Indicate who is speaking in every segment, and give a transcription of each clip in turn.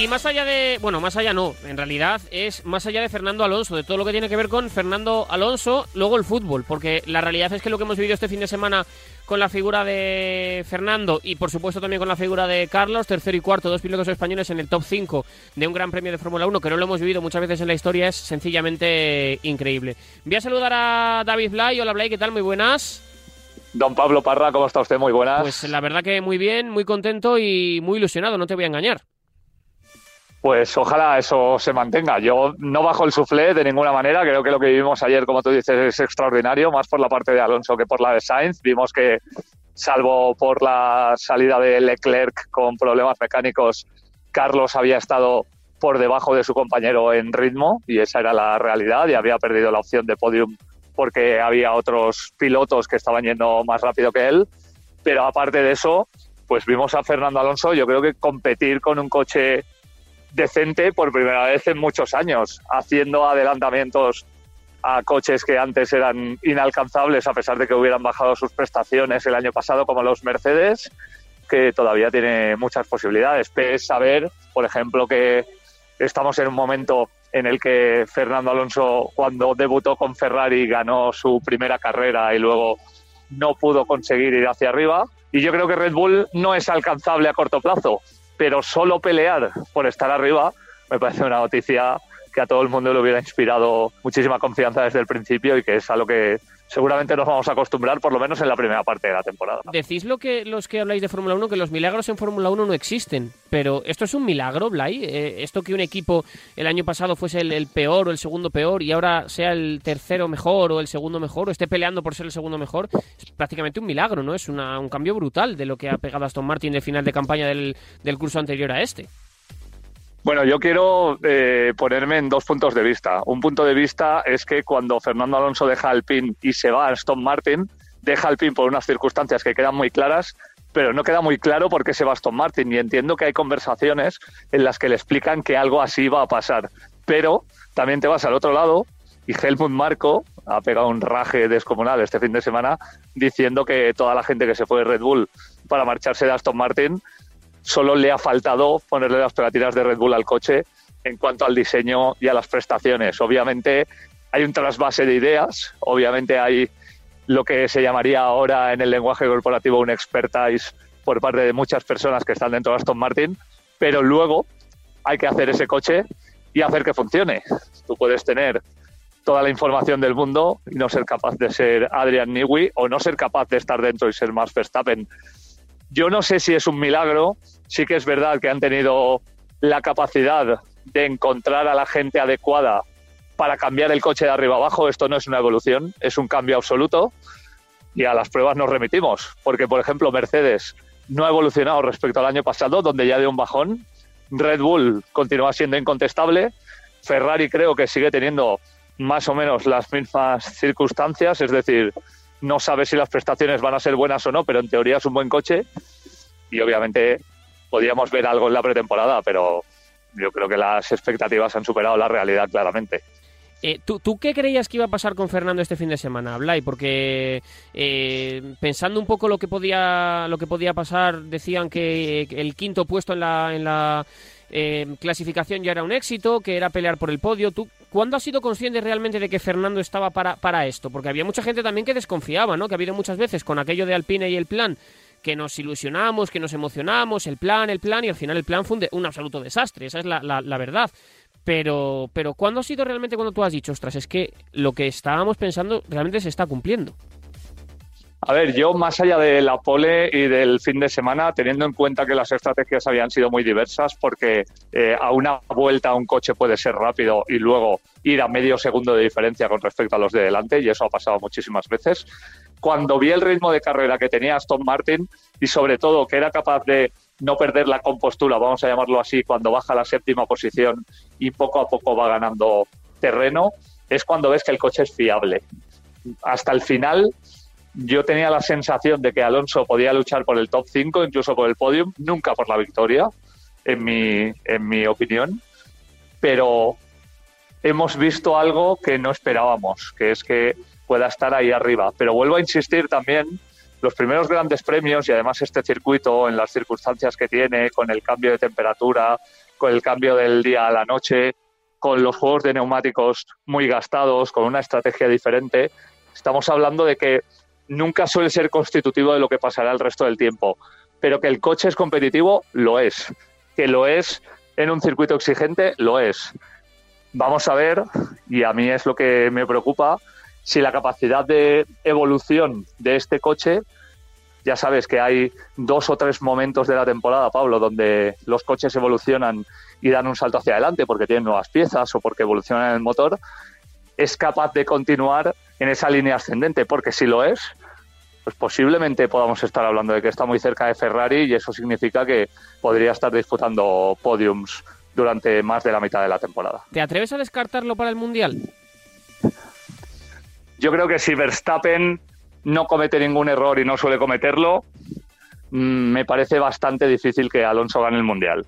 Speaker 1: Y más allá de, bueno, más allá no, en realidad es más allá de Fernando Alonso, de todo lo que tiene que ver con Fernando Alonso, luego el fútbol, porque la realidad es que lo que hemos vivido este fin de semana con la figura de Fernando y por supuesto también con la figura de Carlos, tercero y cuarto, dos pilotos españoles en el top 5 de un gran premio de Fórmula 1 que no lo hemos vivido muchas veces en la historia, es sencillamente increíble. Voy a saludar a David Blay. Hola Blay, ¿qué tal? Muy buenas.
Speaker 2: Don Pablo Parra, ¿cómo está usted? Muy buenas.
Speaker 1: Pues la verdad que muy bien, muy contento y muy ilusionado, no te voy a engañar.
Speaker 2: Pues ojalá eso se mantenga. Yo no bajo el suflé de ninguna manera. Creo que lo que vivimos ayer, como tú dices, es extraordinario, más por la parte de Alonso que por la de Sainz. Vimos que, salvo por la salida de Leclerc con problemas mecánicos, Carlos había estado por debajo de su compañero en ritmo y esa era la realidad y había perdido la opción de podium porque había otros pilotos que estaban yendo más rápido que él. Pero aparte de eso, pues vimos a Fernando Alonso, yo creo que competir con un coche decente por primera vez en muchos años, haciendo adelantamientos a coches que antes eran inalcanzables a pesar de que hubieran bajado sus prestaciones el año pasado, como los Mercedes, que todavía tiene muchas posibilidades. Es saber, por ejemplo, que estamos en un momento en el que Fernando Alonso, cuando debutó con Ferrari, ganó su primera carrera y luego no pudo conseguir ir hacia arriba. Y yo creo que Red Bull no es alcanzable a corto plazo pero solo pelear por estar arriba me parece una noticia que a todo el mundo le hubiera inspirado muchísima confianza desde el principio y que es a lo que seguramente nos vamos a acostumbrar, por lo menos en la primera parte de la temporada.
Speaker 1: Decís lo que los que habláis de Fórmula 1, que los milagros en Fórmula 1 no existen, pero ¿esto es un milagro, Blay? Eh, ¿Esto que un equipo el año pasado fuese el, peor o el segundo peor y ahora sea el tercero mejor o el segundo mejor o esté peleando por ser el segundo mejor? Es prácticamente un milagro, ¿no? Es un cambio brutal de lo que ha pegado Aston Martin de final de campaña del, del curso anterior a este.
Speaker 2: Bueno, yo quiero eh, ponerme en dos puntos de vista. Un punto de vista es que cuando Fernando Alonso deja el pin y se va a Aston Martin, deja el pin por unas circunstancias que quedan muy claras, pero no queda muy claro por qué se va a Aston Martin. Y entiendo que hay conversaciones en las que le explican que algo así va a pasar. Pero también te vas al otro lado y Helmut Marco ha pegado un raje descomunal este fin de semana diciendo que toda la gente que se fue de Red Bull para marcharse de Aston Martin solo le ha faltado ponerle las pegatinas de Red Bull al coche en cuanto al diseño y a las prestaciones. Obviamente hay un trasvase de ideas, obviamente hay lo que se llamaría ahora en el lenguaje corporativo un expertise por parte de muchas personas que están dentro de Aston Martin, pero luego hay que hacer ese coche y hacer que funcione. Tú puedes tener toda la información del mundo y no ser capaz de ser Adrian Newey o no ser capaz de estar dentro y ser más Verstappen yo no sé si es un milagro, sí que es verdad que han tenido la capacidad de encontrar a la gente adecuada para cambiar el coche de arriba abajo. Esto no es una evolución, es un cambio absoluto. Y a las pruebas nos remitimos, porque por ejemplo Mercedes no ha evolucionado respecto al año pasado, donde ya dio un bajón. Red Bull continúa siendo incontestable. Ferrari creo que sigue teniendo más o menos las mismas circunstancias, es decir, no sabe si las prestaciones van a ser buenas o no, pero en teoría es un buen coche y obviamente podríamos ver algo en la pretemporada, pero yo creo que las expectativas han superado la realidad claramente.
Speaker 1: Eh, ¿tú, qué creías que iba a pasar con Fernando este fin de semana, Blay? Porque eh, pensando un poco lo que podía lo que podía pasar, decían que el quinto puesto en la, en la eh, clasificación ya era un éxito, que era pelear por el podio. ¿Tú cuándo has sido consciente realmente de que Fernando estaba para, para esto? Porque había mucha gente también que desconfiaba, ¿no? Que ha habido muchas veces con aquello de Alpine y el plan que nos ilusionamos, que nos emocionamos, el plan, el plan, y al final el plan fue un, absoluto desastre, esa es la, la, verdad. Pero, pero ¿cuándo ha sido realmente cuando tú has dicho, ostras, es que lo que estábamos pensando realmente se está cumpliendo?
Speaker 2: A ver, yo más allá de la pole y del fin de semana, teniendo en cuenta que las estrategias habían sido muy diversas, porque eh, a una vuelta un coche puede ser rápido y luego ir a medio segundo de diferencia con respecto a los de delante, y eso ha pasado muchísimas veces. Cuando vi el ritmo de carrera que tenía Aston Martin y sobre todo que era capaz de no perder la compostura, vamos a llamarlo así, cuando baja a la séptima posición y poco a poco va ganando terreno, es cuando ves que el coche es fiable. Hasta el final yo tenía la sensación de que Alonso podía luchar por el top 5, incluso por el podium, nunca por la victoria, en mi, en mi opinión. Pero hemos visto algo que no esperábamos, que es que pueda estar ahí arriba. Pero vuelvo a insistir también los primeros grandes premios y además este circuito en las circunstancias que tiene, con el cambio de temperatura, con el cambio del día a la noche, con los juegos de neumáticos muy gastados, con una estrategia diferente, estamos hablando de que nunca suele ser constitutivo de lo que pasará el resto del tiempo, pero que el coche es competitivo, lo es. Que lo es en un circuito exigente, lo es. Vamos a ver, y a mí es lo que me preocupa, si la capacidad de evolución de este coche, ya sabes que hay dos o tres momentos de la temporada, Pablo, donde los coches evolucionan y dan un salto hacia adelante porque tienen nuevas piezas o porque evolucionan el motor, es capaz de continuar en esa línea ascendente, porque si lo es, pues posiblemente podamos estar hablando de que está muy cerca de Ferrari y eso significa que podría estar disputando podiums durante más de la mitad de la temporada.
Speaker 1: ¿Te atreves a descartarlo para el Mundial?
Speaker 2: Yo creo que si Verstappen no comete ningún error y no suele cometerlo, mm, me parece bastante difícil que Alonso gane el Mundial.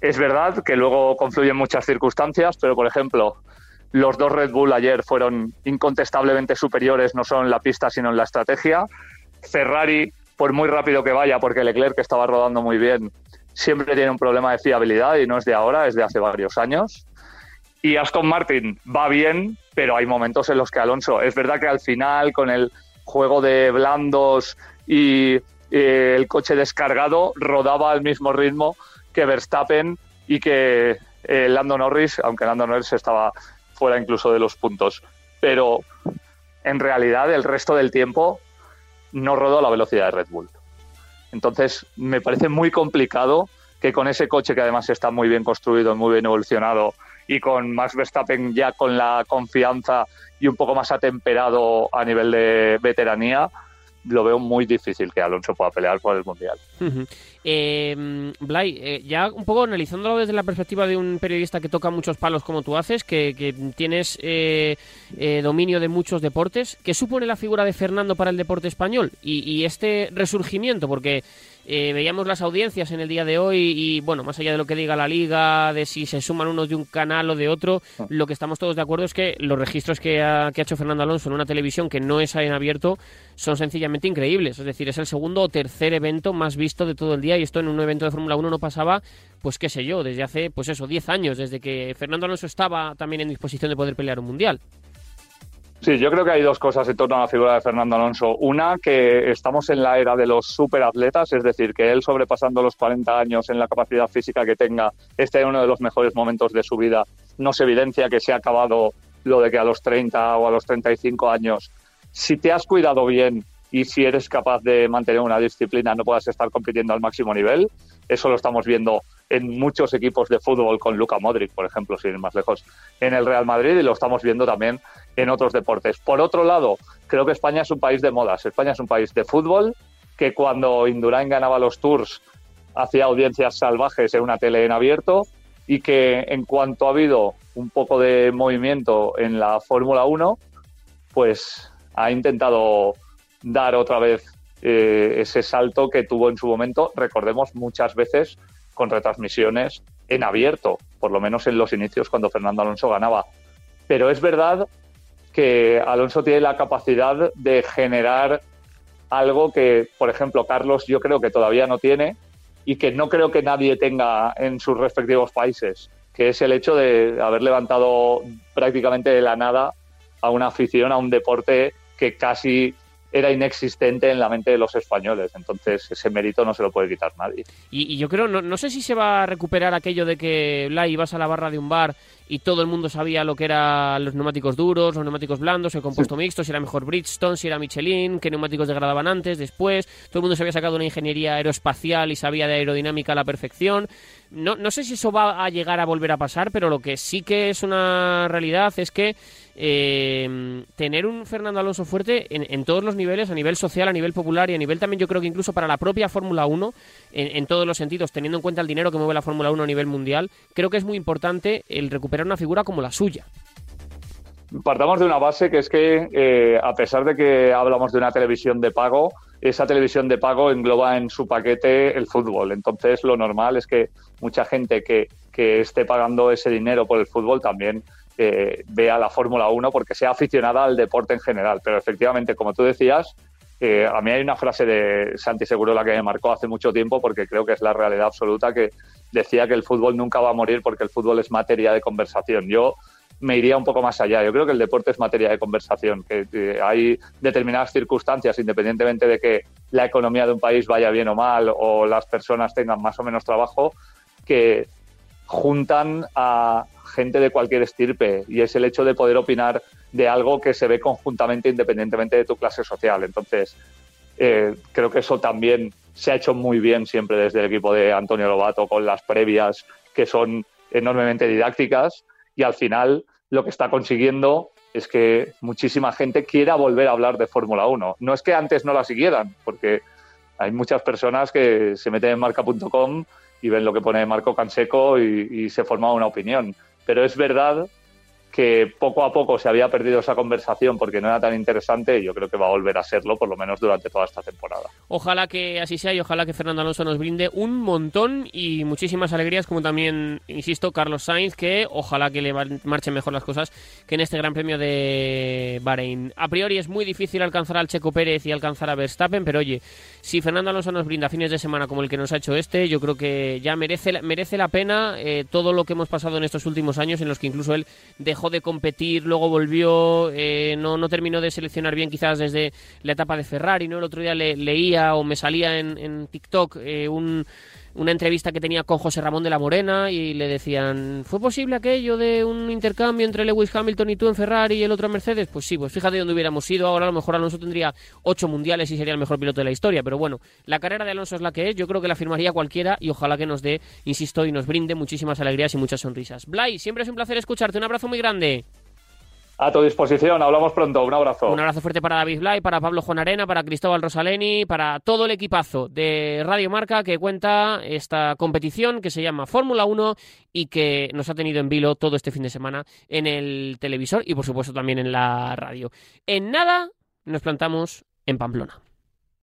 Speaker 2: Es verdad que luego confluyen muchas circunstancias, pero por ejemplo, los dos Red Bull ayer fueron incontestablemente superiores, no solo en la pista, sino en la estrategia. Ferrari, por muy rápido que vaya, porque Leclerc, que estaba rodando muy bien, siempre tiene un problema de fiabilidad y no es de ahora, es de hace varios años. Y Aston Martin va bien, pero hay momentos en los que Alonso, es verdad que al final, con el juego de blandos y eh, el coche descargado, rodaba al mismo ritmo que Verstappen y que eh, Lando Norris, aunque Lando Norris estaba fuera incluso de los puntos. Pero en realidad el resto del tiempo no rodó la velocidad de Red Bull. Entonces me parece muy complicado que con ese coche que además está muy bien construido, muy bien evolucionado y con Max Verstappen ya con la confianza y un poco más atemperado a nivel de veteranía, lo veo muy difícil que Alonso pueda pelear por el Mundial.
Speaker 1: Eh, Blay, eh, ya un poco analizándolo desde la perspectiva de un periodista que toca muchos palos como tú haces, que, tienes eh, eh, dominio de muchos deportes, ¿qué supone la figura de Fernando para el deporte español y, y este resurgimiento? Porque eh, veíamos las audiencias en el día de hoy y, bueno, más allá de lo que diga la liga, de si se suman unos de un canal o de otro, ah. lo que estamos todos de acuerdo es que los registros que ha, que ha hecho Fernando Alonso en una televisión que no es en abierto son sencillamente increíbles. Es decir, es el segundo o tercer evento más visto de todo el día y esto en un evento de Fórmula 1 no pasaba, pues qué sé yo, desde hace, pues eso, 10 años, desde que Fernando Alonso estaba también en disposición de poder pelear un mundial.
Speaker 2: Sí, yo creo que hay dos cosas en torno a la figura de Fernando Alonso. Una, que estamos en la era de los superatletas, es decir, que él sobrepasando los 40 años en la capacidad física que tenga, este es uno de los mejores momentos de su vida. No se evidencia que se ha acabado lo de que a los 30 o a los 35 años, si te has cuidado bien y si eres capaz de mantener una disciplina, no puedas estar compitiendo al máximo nivel. Eso lo estamos viendo en muchos equipos de fútbol con Luka Modric, por ejemplo, sin ir más lejos, en el Real Madrid y lo estamos viendo también en otros deportes. Por otro lado, creo que España es un país de modas. España es un país de fútbol que cuando Indurain ganaba los tours hacía audiencias salvajes en una tele en abierto y que en cuanto ha habido un poco de movimiento en la Fórmula 1, pues ha intentado dar otra vez eh, ese salto que tuvo en su momento, recordemos muchas veces con retransmisiones en abierto, por lo menos en los inicios cuando Fernando Alonso ganaba. Pero es verdad que Alonso tiene la capacidad de generar algo que, por ejemplo, Carlos yo creo que todavía no tiene y que no creo que nadie tenga en sus respectivos países, que es el hecho de haber levantado prácticamente de la nada a una afición, a un deporte que casi era inexistente en la mente de los españoles. Entonces, ese mérito no se lo puede quitar nadie.
Speaker 1: Y, yo creo, no, no, sé si se va a recuperar aquello de que la ibas a la barra de un bar y todo el mundo sabía lo que eran los neumáticos duros, los neumáticos blandos, el compuesto mixto, si era mejor Bridgestone, si era Michelin, qué neumáticos degradaban antes, después. Todo el mundo se había sacado una ingeniería aeroespacial y sabía de aerodinámica a la perfección. No, no sé si eso va a llegar a volver a pasar, pero lo que sí que es una realidad es que eh, tener un Fernando Alonso fuerte en, todos los niveles, a nivel social, a nivel popular y a nivel también yo creo que incluso para la propia Fórmula 1, en, en, todos los sentidos, teniendo en cuenta el dinero que mueve la Fórmula 1 a nivel mundial, creo que es muy importante el recuperar una figura como la suya.
Speaker 2: Partamos de una base que es que, eh, a pesar de que hablamos de una televisión de pago, esa televisión de pago engloba en su paquete el fútbol. Entonces, lo normal es que mucha gente que esté pagando ese dinero por el fútbol también eh, vea la Fórmula 1 porque sea aficionada al deporte en general. Pero efectivamente, como tú decías, Eh, a mí hay una frase de Santi Seguro la que me marcó hace mucho tiempo porque creo que es la realidad absoluta que decía que el fútbol nunca va a morir porque el fútbol es materia de conversación. Yo me iría un poco más allá. Yo creo que el deporte es materia de conversación, que, hay determinadas circunstancias, independientemente de que la economía de un país vaya bien o mal o las personas tengan más o menos trabajo, que juntan a gente de cualquier estirpe y es el hecho de poder opinar de algo que se ve conjuntamente independientemente de tu clase social. Entonces, eh, creo que eso también se ha hecho muy bien siempre desde el equipo de Antonio Lobato con las previas que son enormemente didácticas y al final lo que está consiguiendo es que muchísima gente quiera volver a hablar de Fórmula 1. No es que antes no la siguieran, porque hay muchas personas que se meten en marca.com y ven lo que pone Marco Canseco y, y se forma una opinión. Pero es verdad que poco a poco se había perdido esa conversación porque no era tan interesante y yo creo que va a volver a serlo por lo menos durante toda esta temporada.
Speaker 1: Ojalá que así sea y ojalá que Fernando Alonso nos brinde un montón y muchísimas alegrías como también, insisto, Carlos Sainz que ojalá que le marchen mejor las cosas que en este Gran Premio de Bahrein. A priori es muy difícil alcanzar al Checo Pérez y alcanzar a Verstappen, pero oye, si Fernando Alonso nos brinda fines de semana como el que nos ha hecho este, yo creo que ya merece, merece la pena eh, todo lo que hemos pasado en estos últimos años en los que incluso él dejó dejó de competir, luego volvió, eh, no, no terminó de seleccionar bien quizás desde la etapa de Ferrari, ¿no? El otro día le, leía o me salía en, en TikTok eh, un una entrevista que tenía con José Ramón de la Morena y le decían, ¿fue posible aquello de un intercambio entre Lewis Hamilton y tú en Ferrari y el otro en Mercedes? Pues sí, pues fíjate dónde hubiéramos ido. Ahora a lo mejor Alonso tendría ocho mundiales y sería el mejor piloto de la historia. Pero bueno, la carrera de Alonso es la que es. Yo creo que la firmaría cualquiera y ojalá que nos dé, insisto, y nos brinde muchísimas alegrías y muchas sonrisas. Blay, siempre es un placer escucharte. Un abrazo muy grande.
Speaker 2: A tu disposición, hablamos pronto. Un abrazo.
Speaker 1: Un abrazo fuerte para David Blay, para Pablo Juan Arena, para Cristóbal Rosaleni, para todo el equipazo de Radio Marca que cuenta esta competición que se llama Fórmula 1 y que nos ha tenido en vilo todo este fin de semana en el televisor y por supuesto también en la radio. En nada nos plantamos en Pamplona.